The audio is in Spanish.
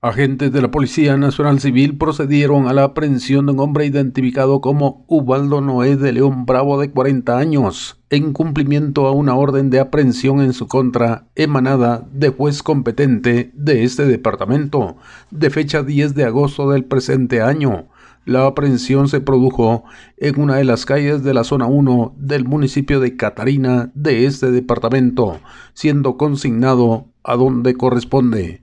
Agentes de la Policía Nacional Civil procedieron a la aprehensión de un hombre identificado como Ubaldo Noé de León Bravo de 40 años, en cumplimiento a una orden de aprehensión en su contra emanada de juez competente de este departamento, de fecha 10 de agosto del presente año. La aprehensión se produjo en una de las calles de la zona 1 del municipio de Catarina de este departamento, siendo consignado a donde corresponde.